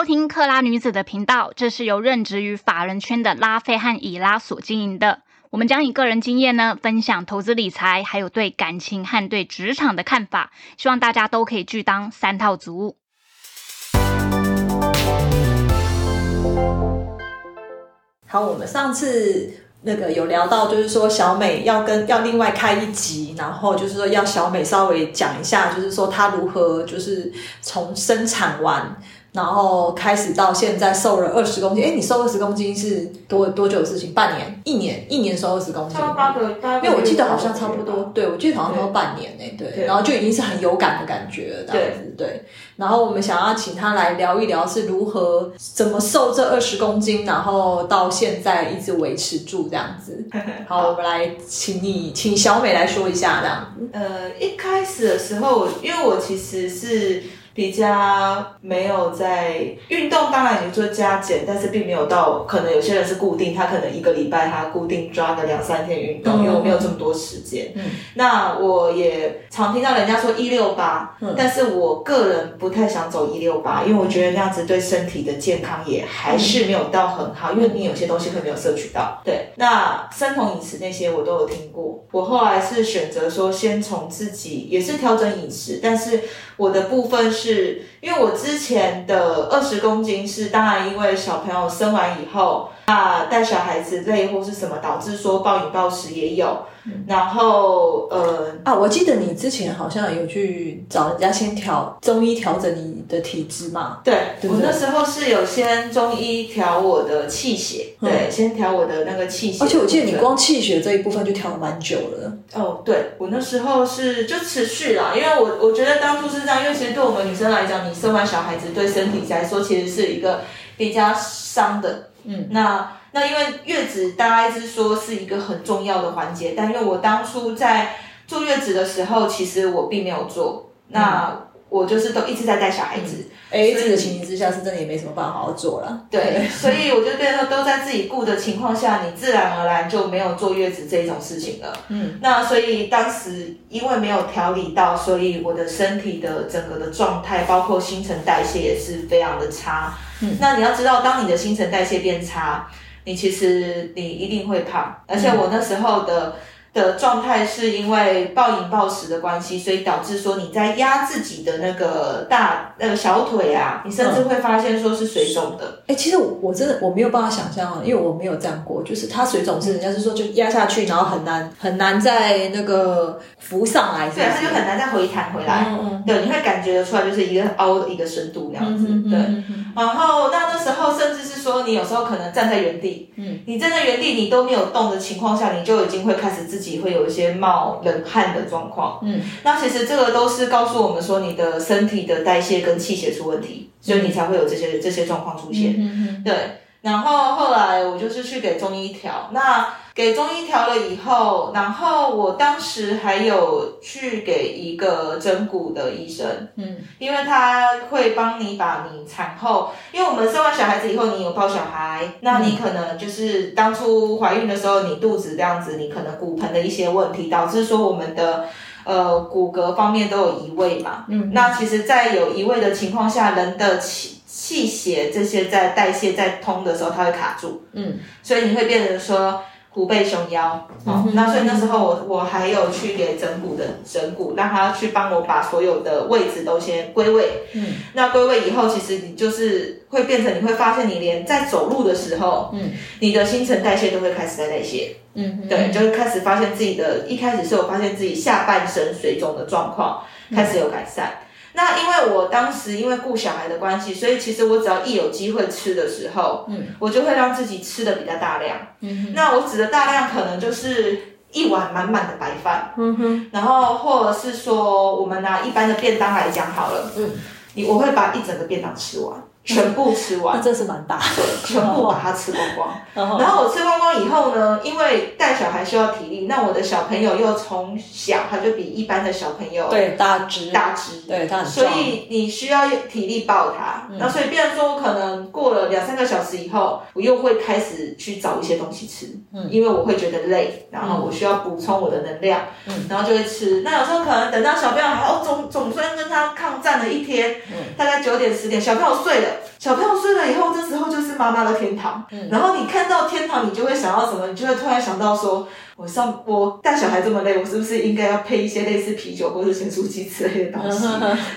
收听克拉女子的频道，这是由任职于法人圈的拉菲和以拉所经营的。我们将以个人经验呢，分享投资理财，还有对感情和对职场的看法，希望大家都可以去当三套族。好，我们上次那个有聊到，就是说小美要跟要另外开一集，然后就是说要小美稍微讲一下，就是说她如何就是从生产完。然后开始到现在瘦了二十公斤，哎，你瘦二十公斤是多多久的事情？半年、一年、一年瘦二十公斤，差八个，因为我记得好像差不多，对我记得好像说半年呢，对，然后就已经是很有感的感觉了，这样子，对。然后我们想要请他来聊一聊是如何怎么瘦这二十公斤，然后到现在一直维持住这样子。好，我们来请你，请小美来说一下这样子。呃，一开始的时候，因为我其实是。比较没有在运动，当然你做加减，但是并没有到可能有些人是固定，他可能一个礼拜他固定抓个两三天运动，因为我没有这么多时间。嗯，那我也常听到人家说一六八，但是我个人不太想走一六八，因为我觉得那样子对身体的健康也还是没有到很好，因为你有些东西会没有摄取到。对，那生酮饮食那些我都有听过，我后来是选择说先从自己也是调整饮食，但是我的部分是。因为我之前的二十公斤是当然因为小朋友生完以后啊带小孩子累或是什么？导致说暴饮暴食也有，然后呃啊我记得你之前好像有去找人家先调中医调整你的体质嘛？对，我那时候是有先中医调我的气血，对，先调我的那个气血，而且我记得你光气血这一部分就调了蛮久了。哦，对我那时候是就持续了，因为我我觉得当初是这样，因为其实对我们女生来讲，你生完小孩子对身体来说其实是一个比较伤的，嗯，那那因为月子大家一直说是一个很重要的环节，但因为我当初在坐月子的时候，其实我并没有做，那。我就是都一直在带小孩子，哎，这个情形之下是真的也没什么办法好好做了。对，所以我就变成都在自己顾的情况下，你自然而然就没有坐月子这种事情了。嗯，那所以当时因为没有调理到，所以我的身体的整个的状态，包括新陈代谢也是非常的差。嗯，那你要知道，当你的新陈代谢变差，你其实你一定会胖，而且我那时候的。的状态是因为暴饮暴食的关系，所以导致说你在压自己的那个大那个小腿啊，你甚至会发现说是水肿的。哎，其实我真的我没有办法想象啊，因为我没有这样过，就是它水肿是人家是说就压下去，然后很难很难再那个浮上来，对，它就很难再回弹回来。嗯嗯，对，你会感觉得出来，就是一个凹的一个深度那样子。对，然后那那时候甚至是说你有时候可能站在原地，嗯，你站在原地你都没有动的情况下，你就已经会开始自。己会有一些冒冷汗的状况，嗯，那其实这个都是告诉我们说你的身体的代谢跟气血出问题，所以你才会有这些这些状况出现，嗯。对。然后后来我就是去给中医调，那给中医调了以后，然后我当时还有去给一个整骨的医生，嗯，因为他会帮你把你产后，因为我们生完小孩子以后，你有抱小孩，那你可能就是当初怀孕的时候，你肚子这样子，你可能骨盆的一些问题，导致说我们的呃骨骼方面都有移位嘛，嗯，那其实，在有移位的情况下，人的气。气血这些在代谢在通的时候，它会卡住，嗯，所以你会变成说虎背熊腰，哦，那所以那时候我我还有去给整骨的整骨，让他去帮我把所有的位置都先归位，嗯，那归位以后，其实你就是会变成你会发现你连在走路的时候，嗯，你的新陈代谢都会开始在代谢，嗯，对，就开始发现自己的一开始是有发现自己下半身水肿的状况开始有改善。那因为我当时因为顾小孩的关系，所以其实我只要一有机会吃的时候，嗯，我就会让自己吃的比较大量。嗯，那我指的大量可能就是一碗满满的白饭。嗯哼，然后或者是说，我们拿一般的便当来讲好了。嗯，你我会把一整个便当吃完。全部吃完，那真是蛮大的。全部把它吃光光。然后我吃光光以后呢，因为带小孩需要体力，那我的小朋友又从小他就比一般的小朋友对大只大只，对他很所以你需要体力抱他。那所以，变成说我可能过了两三个小时以后，我又会开始去找一些东西吃，嗯，因为我会觉得累，然后我需要补充我的能量，嗯，然后就会吃。那有时候可能等到小朋友哦总总算跟他抗战了一天，嗯，大概九点十点，小朋友睡了。小朋友睡了以后，这时候就是妈妈的天堂。然后你看到天堂，你就会想到什么？你就会突然想到说，我上我带小孩这么累，我是不是应该要配一些类似啤酒或者咸酥鸡之类的东西？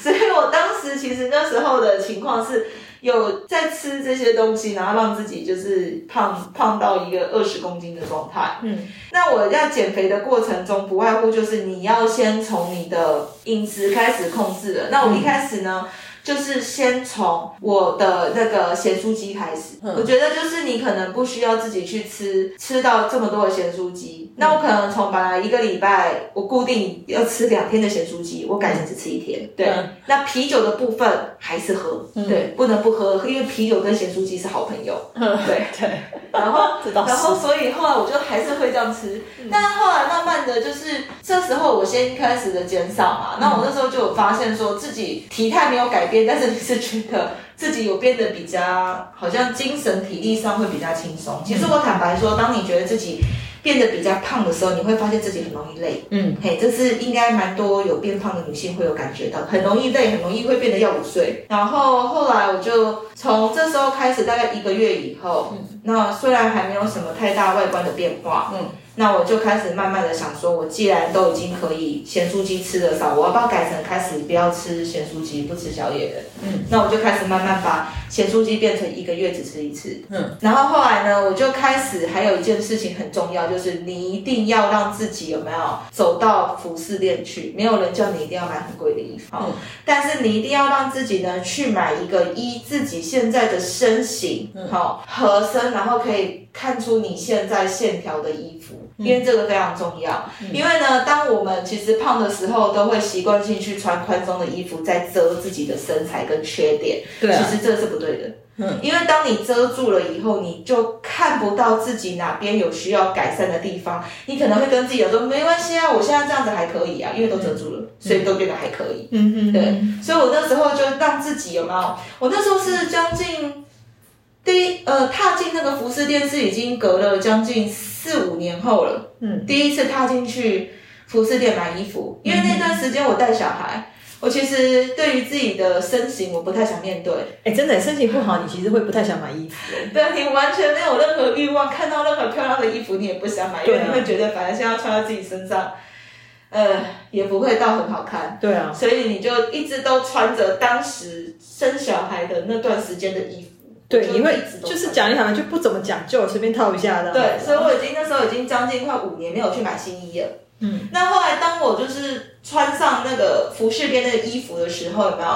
所以我当时其实那时候的情况是。有在吃这些东西，然后让自己就是胖胖到一个二十公斤的状态。嗯，那我要减肥的过程中，不外乎就是你要先从你的饮食开始控制了。那我一开始呢？就是先从我的那个咸酥鸡开始，我觉得就是你可能不需要自己去吃吃到这么多的咸酥鸡，那我可能从本来一个礼拜我固定要吃两天的咸酥鸡，我改成只吃一天。对，那啤酒的部分还是喝，对，不能不喝，因为啤酒跟咸酥鸡是好朋友。对。对，然后 然后所以后来我就还是会这样吃，但是后来慢慢的就是这时候我先开始的减少嘛，那我那时候就有发现说自己体态没有改。但是你是觉得自己有变得比较，好像精神体力上会比较轻松。其实我坦白说，当你觉得自己变得比较胖的时候，你会发现自己很容易累。嗯，嘿，这是应该蛮多有变胖的女性会有感觉到，很容易累，很容易会变得要午睡。然后后来我就从这时候开始，大概一个月以后，那虽然还没有什么太大外观的变化，嗯。那我就开始慢慢的想说，我既然都已经可以咸酥鸡吃的少，我要不要改成开始不要吃咸酥鸡，不吃宵夜的？嗯，那我就开始慢慢把咸酥鸡变成一个月只吃一次。嗯，然后后来呢，我就开始还有一件事情很重要，就是你一定要让自己有没有走到服饰店去？没有人叫你一定要买很贵的衣服，嗯，但是你一定要让自己呢去买一个依自己现在的身形好合身，然后可以看出你现在线条的衣服。因为这个非常重要，因为呢，当我们其实胖的时候，都会习惯性去穿宽松的衣服，在遮自己的身材跟缺点。对，其实这是不对的。嗯，因为当你遮住了以后，你就看不到自己哪边有需要改善的地方。你可能会跟自己说：“没关系啊，我现在这样子还可以啊，因为都遮住了，所以都变得还可以。”嗯哼，对。所以我那时候就让自己有没有？我那时候是将近第一呃踏进那个服饰店是已经隔了将近。四五年后了，嗯，第一次踏进去服饰店买衣服，因为那段时间我带小孩，我其实对于自己的身形我不太想面对。哎，真的，身形不好，你其实会不太想买衣服。对，你完全没有任何欲望，看到任何漂亮的衣服，你也不想买，因为你会觉得反正现在穿在自己身上，呃，也不会到很好看。对啊，所以你就一直都穿着当时生小孩的那段时间的衣服。对，因为就是讲一讲就不怎么讲究，随便套一下的。对，所以我已经那时候已经将近快五年没有去买新衣了。嗯，那后来当我就是穿上那个服饰边那个衣服的时候，有没有？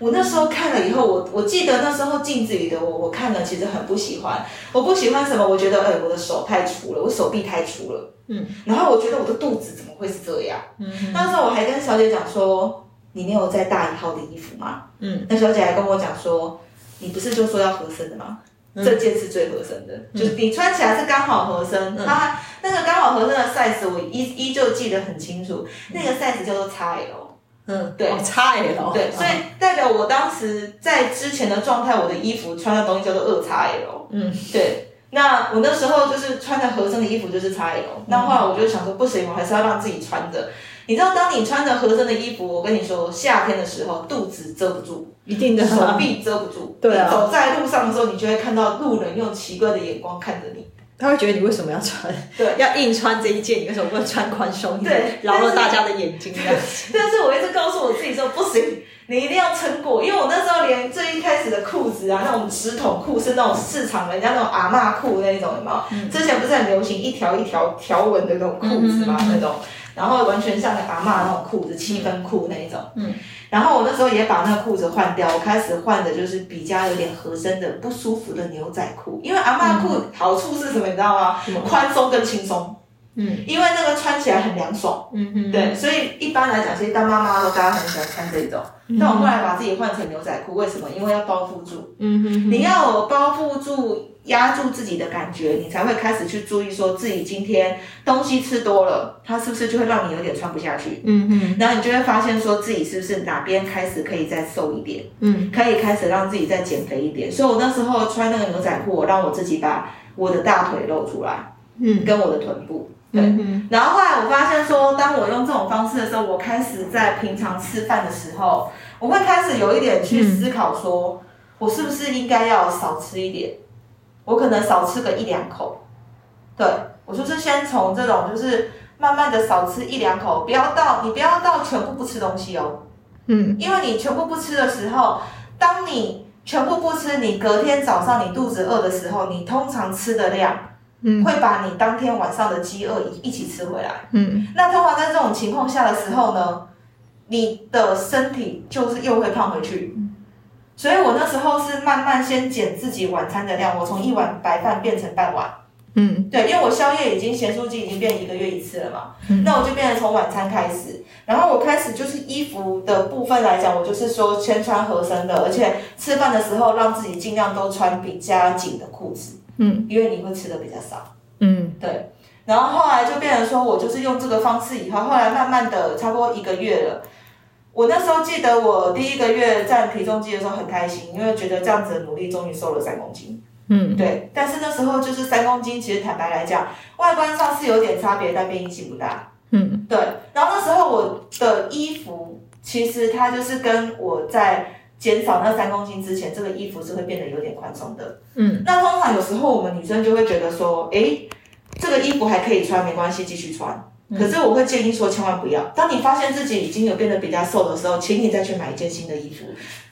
我那时候看了以后，我我记得那时候镜子里的我，我看了其实很不喜欢。我不喜欢什么？我觉得哎，我的手太粗了，我手臂太粗了。嗯，然后我觉得我的肚子怎么会是这样？嗯，那时候我还跟小姐讲说，你没有再大一号的衣服吗？嗯，那小姐还跟我讲说。你不是就说要合身的吗？这件是最合身的，就是你穿起来是刚好合身。它那个刚好合身的 size 我依依旧记得很清楚，那个 size 叫做 XL。嗯，对，XL。对，所以代表我当时在之前的状态，我的衣服穿的东西叫做二 XL。嗯，对。那我那时候就是穿的合身的衣服就是 XL。那后来我就想说，不行，我还是要让自己穿着。你知道，当你穿着合身的衣服，我跟你说，夏天的时候肚子遮不住，一定的，手臂遮不住。对啊，走在路上的时候，你就会看到路人用奇怪的眼光看着你。他会觉得你为什么要穿？对，要硬穿这一件，你为什么不能穿宽松？对，饶了大家的眼睛。但是我一直告诉我自己说，不行，你一定要撑过。因为我那时候连最一开始的裤子啊，那种直筒裤是那种市场人家那种阿嬷裤那种，有没有？之前不是很流行一条一条条纹的那种裤子吗？那种。然后完全像个阿妈那种裤子，七分裤那一种。嗯，然后我那时候也把那个裤子换掉，我开始换的就是比较有点合身的、不舒服的牛仔裤。因为阿妈裤好处是什么，你知道吗？宽松跟轻松。嗯，因为那个穿起来很凉爽。嗯嗯，对，所以一般来讲，其实当妈妈都大家很喜欢穿这种。但我后来把自己换成牛仔裤，为什么？因为要包覆住。嗯哼，你要包覆住。压住自己的感觉，你才会开始去注意，说自己今天东西吃多了，它是不是就会让你有点穿不下去？嗯嗯，然后你就会发现，说自己是不是哪边开始可以再瘦一点？嗯，可以开始让自己再减肥一点。所以我那时候穿那个牛仔裤，我让我自己把我的大腿露出来，嗯，跟我的臀部，对。然后后来我发现说，当我用这种方式的时候，我开始在平常吃饭的时候，我会开始有一点去思考说。我是不是应该要少吃一点？我可能少吃个一两口。对我就是先从这种，就是慢慢的少吃一两口，不要到你不要到全部不吃东西哦。嗯，因为你全部不吃的时候，当你全部不吃，你隔天早上你肚子饿的时候，你通常吃的量，嗯，会把你当天晚上的饥饿一一起吃回来。嗯，那通常在这种情况下的时候呢，你的身体就是又会胖回去。所以我那时候是慢慢先减自己晚餐的量，我从一碗白饭变成半碗。嗯，对，因为我宵夜已经咸酥鸡已经变一个月一次了嘛，那我就变成从晚餐开始，然后我开始就是衣服的部分来讲，我就是说先穿合身的，而且吃饭的时候让自己尽量都穿比较紧的裤子，嗯，因为你会吃的比较少，嗯，对，然后后来就变成说我就是用这个方式以后，后来慢慢的差不多一个月了，我那时候记得我第一个月站体重机的时候很开心，因为觉得这样子的努力终于瘦了三公斤。嗯，对，但是那时候就是三公斤，其实坦白来讲，外观上是有点差别，但变异性不大。嗯，对。然后那时候我的衣服，其实它就是跟我在减少那三公斤之前，这个衣服是会变得有点宽松的。嗯，那通常有时候我们女生就会觉得说，哎，这个衣服还可以穿，没关系，继续穿。可是我会建议说，千万不要。当你发现自己已经有变得比较瘦的时候，请你再去买一件新的衣服。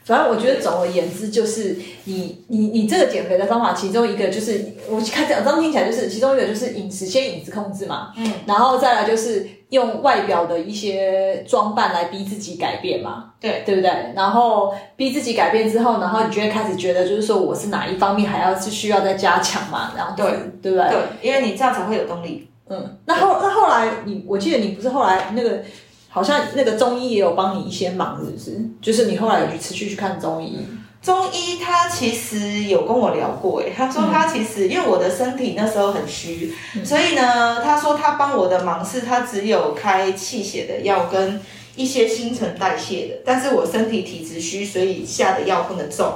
反正我觉得总而言之，就是你你你这个减肥的方法，其中一个就是我看这样听起来就是其中一个就是饮食，先饮食控制嘛，嗯，然后再来就是用外表的一些装扮来逼自己改变嘛，对对不对？然后逼自己改变之后，然后你就会开始觉得就是说我是哪一方面还要是需要再加强嘛，然后对对不对？对，因为你这样才会有动力。嗯，那后那后来你我记得你不是后来那个。好像那个中医也有帮你一些忙，是不是？就是你后来有去持续去看中医。中医他其实有跟我聊过，哎，他说他其实因为我的身体那时候很虚，所以呢，他说他帮我的忙是他只有开气血的药跟。一些新陈代谢的，但是我身体体质虚，所以下的药不能重。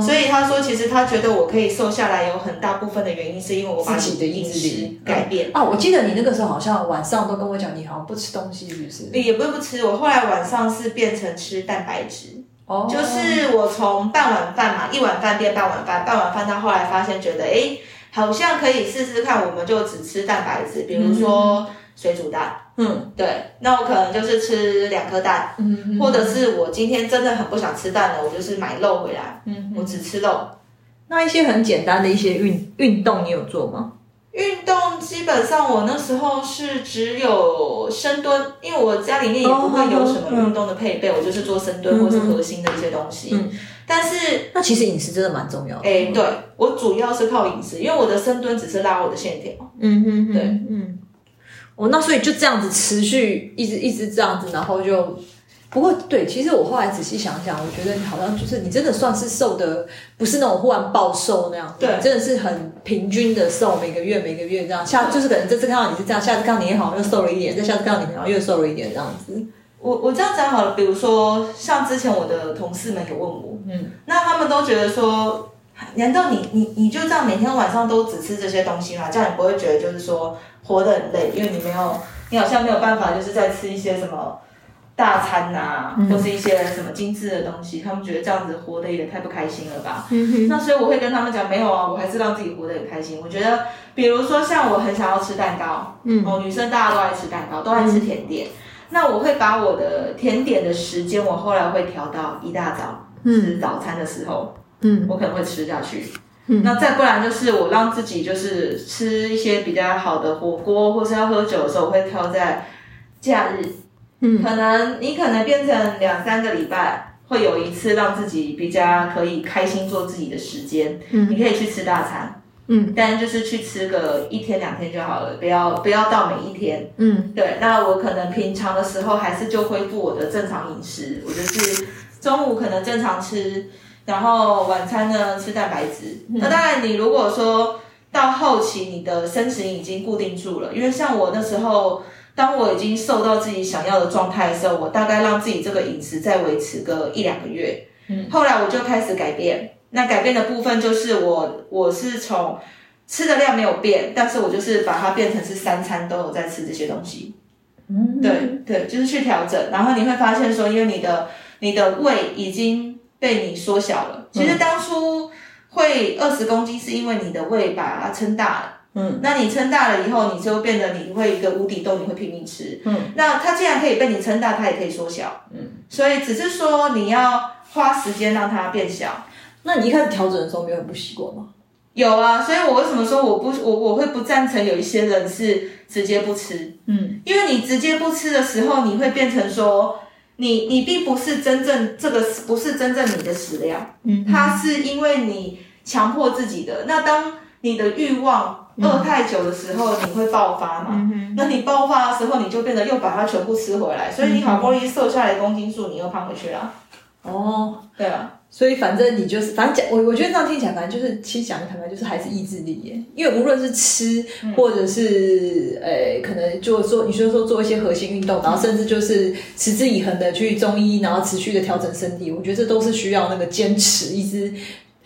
所以他说，其实他觉得我可以瘦下来，有很大部分的原因是因为我把自己的饮食改变。啊，我记得你那个时候好像晚上都跟我讲，你好像不吃东西，是不是？也不是不吃，我后来晚上是变成吃蛋白质。哦，就是我从半碗饭嘛，一碗饭变半碗饭，半碗饭到后来发现觉得，哎，好像可以试试看，我们就只吃蛋白质，比如说。水煮蛋，嗯，对，那我可能就是吃两颗蛋，嗯，或者是我今天真的很不想吃蛋了，我就是买肉回来，嗯，我只吃肉。那一些很简单的一些运运动，你有做吗？运动基本上我那时候是只有深蹲，因为我家里面也不会有什么运动的配备，我就是做深蹲或是核心的一些东西。嗯，但是那其实饮食真的蛮重要的。哎，对我主要是靠饮食，因为我的深蹲只是拉我的线条。嗯哼，对，嗯。哦，那所以就这样子持续一直一直这样子，然后就不过对，其实我后来仔细想想，我觉得你好像就是你真的算是瘦的，不是那种忽然暴瘦那样，对，真的是很平均的瘦，每个月每个月这样，下就是可能这次看到你是这样，下次看到你好像又瘦了一点，再下次看到你好像又瘦了一点这样子。我我这样讲好了，比如说像之前我的同事们有问我，嗯，那他们都觉得说。难道你你你就这样每天晚上都只吃这些东西吗？这样你不会觉得就是说活得很累，因为你没有，你好像没有办法就是在吃一些什么大餐呐，或是一些什么精致的东西，他们觉得这样子活得也太不开心了吧？那所以我会跟他们讲，没有啊，我还是让自己活得很开心。我觉得，比如说像我很想要吃蛋糕，哦，女生大家都爱吃蛋糕，都爱吃甜点，那我会把我的甜点的时间，我后来会调到一大早吃早餐的时候。嗯，我可能会吃下去。嗯，那再不然就是我让自己就是吃一些比较好的火锅，或是要喝酒的时候，我会挑在假日。嗯，可能你可能变成两三个礼拜会有一次让自己比较可以开心做自己的时间。嗯，你可以去吃大餐。嗯，但就是去吃个一天两天就好了，不要不要到每一天。嗯，对。那我可能平常的时候还是就恢复我的正常饮食，我就是中午可能正常吃。然后晚餐呢吃蛋白质，那当然你如果说到后期你的身形已经固定住了，因为像我那时候，当我已经瘦到自己想要的状态的时候，我大概让自己这个饮食再维持个一两个月，嗯，后来我就开始改变，那改变的部分就是我我是从吃的量没有变，但是我就是把它变成是三餐都有在吃这些东西，嗯，对对，就是去调整，然后你会发现说，因为你的你的胃已经。被你缩小了，其实当初会二十公斤，是因为你的胃把它撑大了。嗯，那你撑大了以后，你就变得你会一个无底洞，你会拼命吃。嗯，那它既然可以被你撑大，它也可以缩小。嗯，所以只是说你要花时间让它变小。那你一开始调整的时候，没有很不习惯吗？有啊，所以我为什么说我不我我会不赞成有一些人是直接不吃？嗯，因为你直接不吃的时候，你会变成说你你并不是真正这个不是真正你的食量。嗯，它是因为你强迫自己的。那当你的欲望。饿太久的时候，你会爆发嘛？那你爆发的时候，你就变得又把它全部吃回来，所以你好不容易瘦下来公斤数，你又胖回去了。哦，对啊，所以反正你就是，反正讲我我觉得这样听起来，反正就是其实讲的坦白就是还是意志力耶。因为无论是吃，或者是呃，可能就做，你说说做一些核心运动，然后甚至就是持之以恒的去中医，然后持续的调整身体，我觉得这都是需要那个坚持，一直。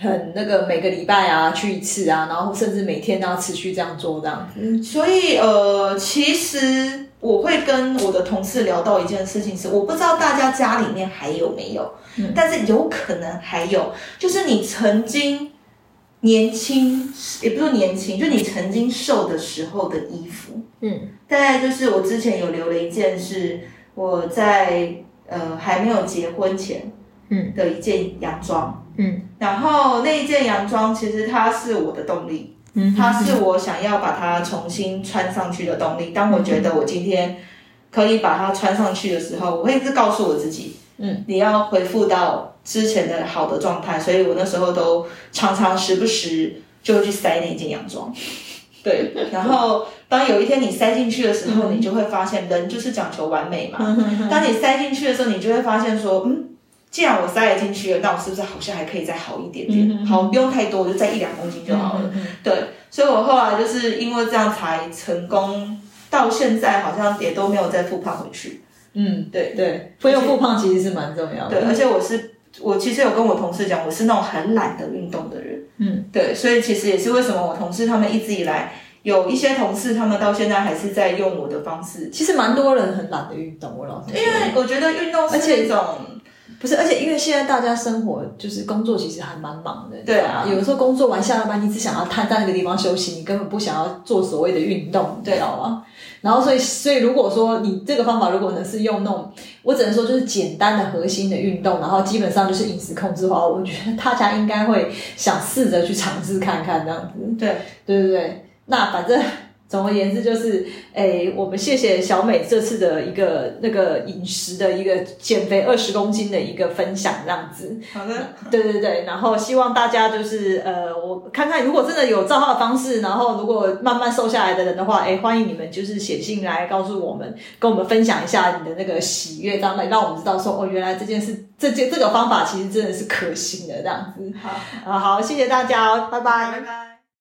很那个每个礼拜啊去一次啊，然后甚至每天都要持续这样做这样子。所以呃，其实我会跟我的同事聊到一件事情是，我不知道大家家里面还有没有，但是有可能还有，就是你曾经年轻，也不是年轻，就你曾经瘦的时候的衣服。嗯，大概就是我之前有留了一件，是我在呃还没有结婚前，嗯。的一件洋装。嗯，然后那一件洋装其实它是我的动力，嗯，它是我想要把它重新穿上去的动力。当我觉得我今天可以把它穿上去的时候，我会一直告诉我自己，嗯，你要恢复到之前的好的状态。所以我那时候都常常时不时就会去塞那件洋装，对。然后当有一天你塞进去的时候，你就会发现人就是讲求完美嘛。当你塞进去的时候，你就会发现说，嗯。既然我塞了进去了，那我是不是好像还可以再好一点点？好，不用太多，我就再一两公斤就好了。对，所以我后来就是因为这样才成功，到现在好像也都没有再复胖回去。嗯，对对，不用复胖其实是蛮重要的。对，而且我是我其实有跟我同事讲，我是那种很懒得运动的人。嗯，对，所以其实也是为什么我同事他们一直以来有一些同事，他们到现在还是在用我的方式。其实蛮多人很懒得运动，我老因为我觉得运动是一种。不是，而且因为现在大家生活就是工作，其实还蛮忙的。对啊，有的时候工作完下了班，你只想要瘫在那个地方休息，你根本不想要做所谓的运动，知道吗？然后所以，所以如果说你这个方法如果能是用那种，我只能说就是简单的核心的运动，然后基本上就是饮食控制的话，我觉得大家应该会想试着去尝试看看这样子。对，对对对，那反正。总而言之，就是，诶，我们谢谢小美这次的一个那个饮食的一个减肥二十公斤的一个分享，这样子。好的，对对对，然后希望大家就是，呃，我看看如果真的有照号的方式，然后如果慢慢瘦下来的人的话，诶，欢迎你们就是写信来告诉我们，跟我们分享一下你的那个喜悦，这样来让我们知道说，哦，原来这件事，这件这个方法其实真的是可行的，这样子。好，啊，好，谢谢大家哦，拜拜，拜拜。